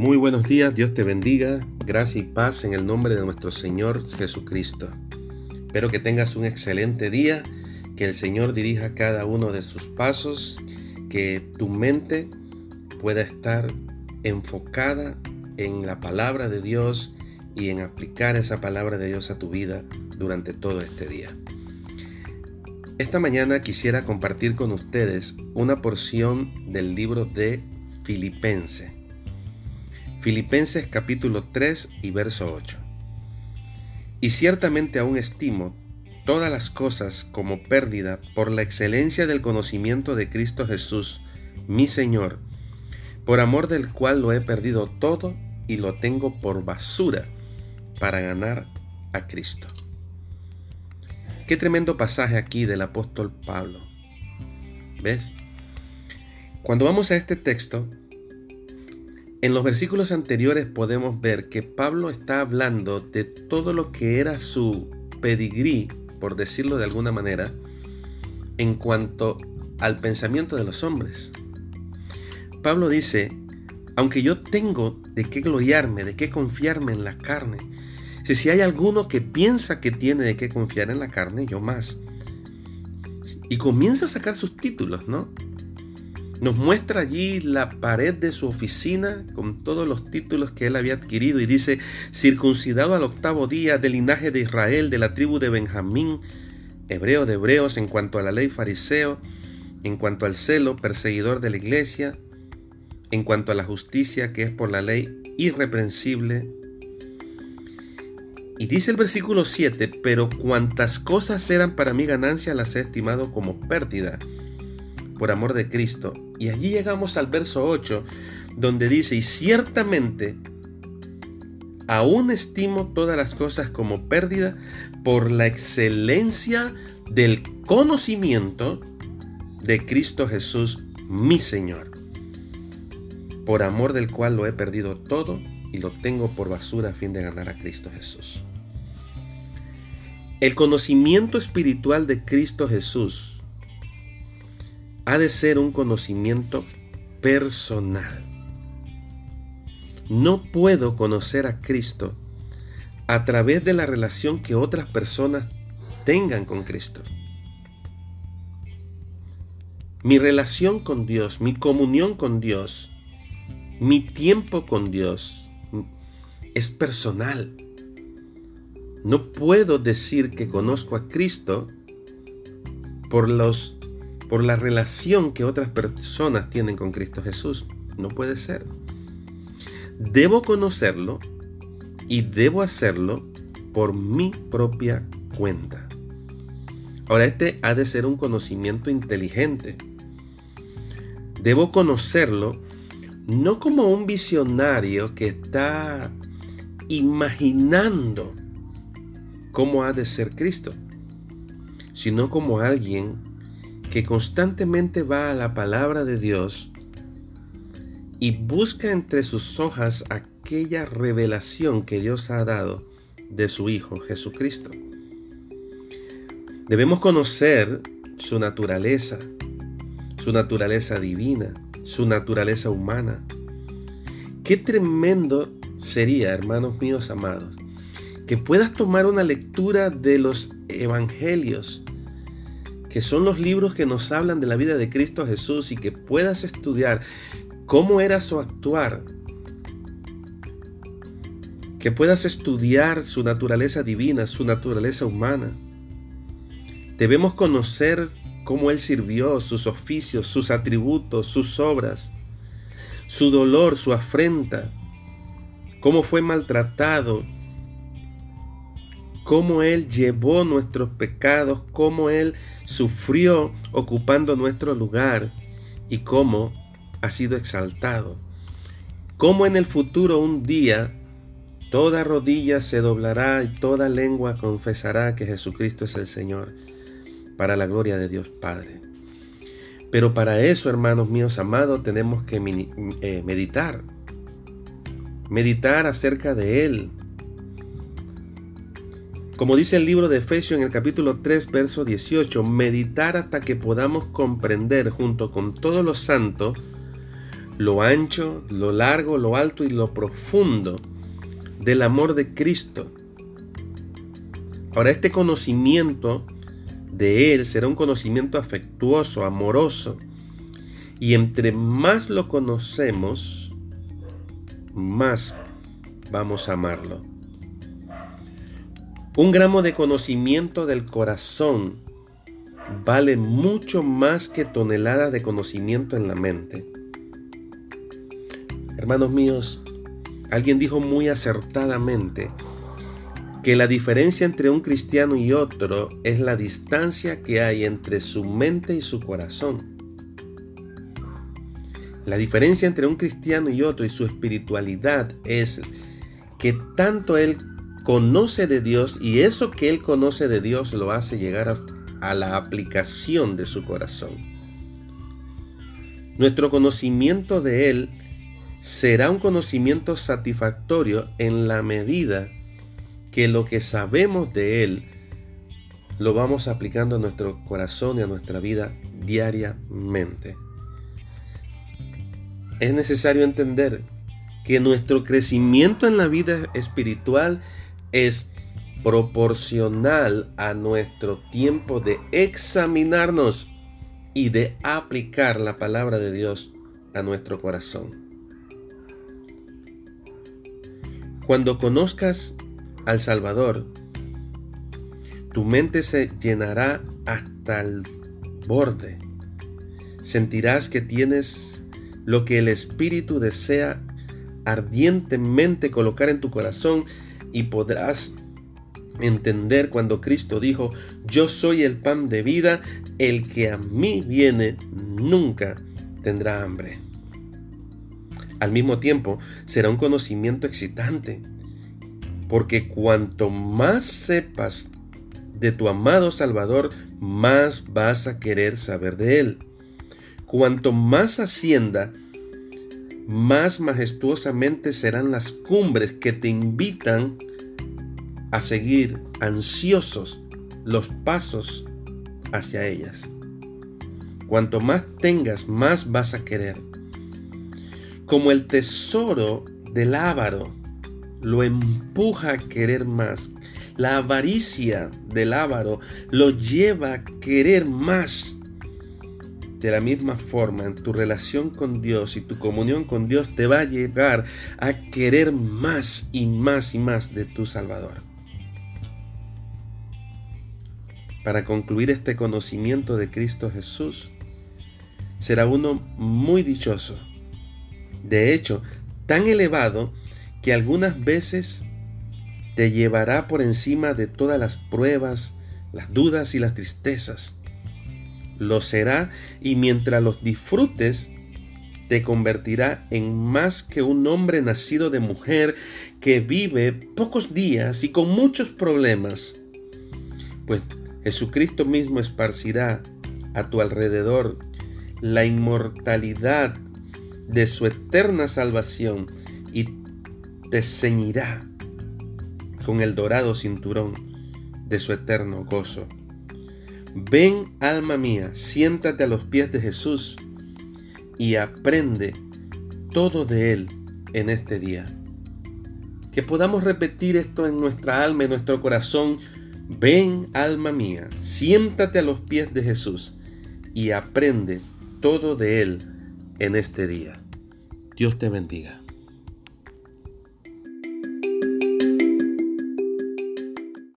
Muy buenos días, Dios te bendiga, gracia y paz en el nombre de nuestro Señor Jesucristo. Espero que tengas un excelente día, que el Señor dirija cada uno de sus pasos, que tu mente pueda estar enfocada en la palabra de Dios y en aplicar esa palabra de Dios a tu vida durante todo este día. Esta mañana quisiera compartir con ustedes una porción del libro de Filipenses. Filipenses capítulo 3 y verso 8. Y ciertamente aún estimo todas las cosas como pérdida por la excelencia del conocimiento de Cristo Jesús, mi Señor, por amor del cual lo he perdido todo y lo tengo por basura para ganar a Cristo. Qué tremendo pasaje aquí del apóstol Pablo. ¿Ves? Cuando vamos a este texto, en los versículos anteriores podemos ver que Pablo está hablando de todo lo que era su pedigrí, por decirlo de alguna manera, en cuanto al pensamiento de los hombres. Pablo dice, aunque yo tengo de qué gloriarme, de qué confiarme en la carne, si hay alguno que piensa que tiene de qué confiar en la carne, yo más. Y comienza a sacar sus títulos, ¿no? Nos muestra allí la pared de su oficina con todos los títulos que él había adquirido y dice, circuncidado al octavo día del linaje de Israel, de la tribu de Benjamín, hebreo de hebreos en cuanto a la ley fariseo, en cuanto al celo, perseguidor de la iglesia, en cuanto a la justicia que es por la ley irreprensible, y dice el versículo 7, pero cuantas cosas eran para mi ganancia las he estimado como pérdida por amor de Cristo. Y allí llegamos al verso 8, donde dice, y ciertamente aún estimo todas las cosas como pérdida por la excelencia del conocimiento de Cristo Jesús, mi Señor, por amor del cual lo he perdido todo y lo tengo por basura a fin de ganar a Cristo Jesús. El conocimiento espiritual de Cristo Jesús ha de ser un conocimiento personal. No puedo conocer a Cristo a través de la relación que otras personas tengan con Cristo. Mi relación con Dios, mi comunión con Dios, mi tiempo con Dios es personal. No puedo decir que conozco a Cristo por, los, por la relación que otras personas tienen con Cristo Jesús. No puede ser. Debo conocerlo y debo hacerlo por mi propia cuenta. Ahora, este ha de ser un conocimiento inteligente. Debo conocerlo no como un visionario que está imaginando cómo ha de ser Cristo, sino como alguien que constantemente va a la palabra de Dios y busca entre sus hojas aquella revelación que Dios ha dado de su Hijo Jesucristo. Debemos conocer su naturaleza, su naturaleza divina, su naturaleza humana. Qué tremendo sería, hermanos míos amados, que puedas tomar una lectura de los evangelios, que son los libros que nos hablan de la vida de Cristo Jesús y que puedas estudiar cómo era su actuar, que puedas estudiar su naturaleza divina, su naturaleza humana. Debemos conocer cómo Él sirvió, sus oficios, sus atributos, sus obras, su dolor, su afrenta, cómo fue maltratado, cómo Él llevó nuestros pecados, cómo Él sufrió ocupando nuestro lugar y cómo ha sido exaltado. Cómo en el futuro un día toda rodilla se doblará y toda lengua confesará que Jesucristo es el Señor, para la gloria de Dios Padre. Pero para eso, hermanos míos amados, tenemos que eh, meditar. Meditar acerca de Él, como dice el libro de Efesios en el capítulo 3, verso 18, meditar hasta que podamos comprender junto con todos los santos lo ancho, lo largo, lo alto y lo profundo del amor de Cristo. Ahora este conocimiento de Él será un conocimiento afectuoso, amoroso. Y entre más lo conocemos, más vamos a amarlo. Un gramo de conocimiento del corazón vale mucho más que toneladas de conocimiento en la mente. Hermanos míos, alguien dijo muy acertadamente que la diferencia entre un cristiano y otro es la distancia que hay entre su mente y su corazón. La diferencia entre un cristiano y otro y su espiritualidad es que tanto él conoce de Dios y eso que él conoce de Dios lo hace llegar a la aplicación de su corazón. Nuestro conocimiento de Él será un conocimiento satisfactorio en la medida que lo que sabemos de Él lo vamos aplicando a nuestro corazón y a nuestra vida diariamente. Es necesario entender que nuestro crecimiento en la vida espiritual es proporcional a nuestro tiempo de examinarnos y de aplicar la palabra de Dios a nuestro corazón. Cuando conozcas al Salvador, tu mente se llenará hasta el borde. Sentirás que tienes lo que el Espíritu desea ardientemente colocar en tu corazón y podrás entender cuando Cristo dijo, yo soy el pan de vida, el que a mí viene nunca tendrá hambre. Al mismo tiempo, será un conocimiento excitante, porque cuanto más sepas de tu amado Salvador, más vas a querer saber de Él. Cuanto más ascienda, más majestuosamente serán las cumbres que te invitan a seguir ansiosos los pasos hacia ellas. Cuanto más tengas, más vas a querer. Como el tesoro del avaro lo empuja a querer más. La avaricia del avaro lo lleva a querer más. De la misma forma, en tu relación con Dios y tu comunión con Dios te va a llevar a querer más y más y más de tu Salvador. para concluir este conocimiento de Cristo Jesús, será uno muy dichoso. De hecho, tan elevado que algunas veces te llevará por encima de todas las pruebas, las dudas y las tristezas. Lo será y mientras los disfrutes, te convertirá en más que un hombre nacido de mujer que vive pocos días y con muchos problemas. Pues Jesucristo mismo esparcirá a tu alrededor la inmortalidad de su eterna salvación y te ceñirá con el dorado cinturón de su eterno gozo. Ven, alma mía, siéntate a los pies de Jesús y aprende todo de Él en este día. Que podamos repetir esto en nuestra alma, en nuestro corazón, Ven, alma mía, siéntate a los pies de Jesús y aprende todo de Él en este día. Dios te bendiga.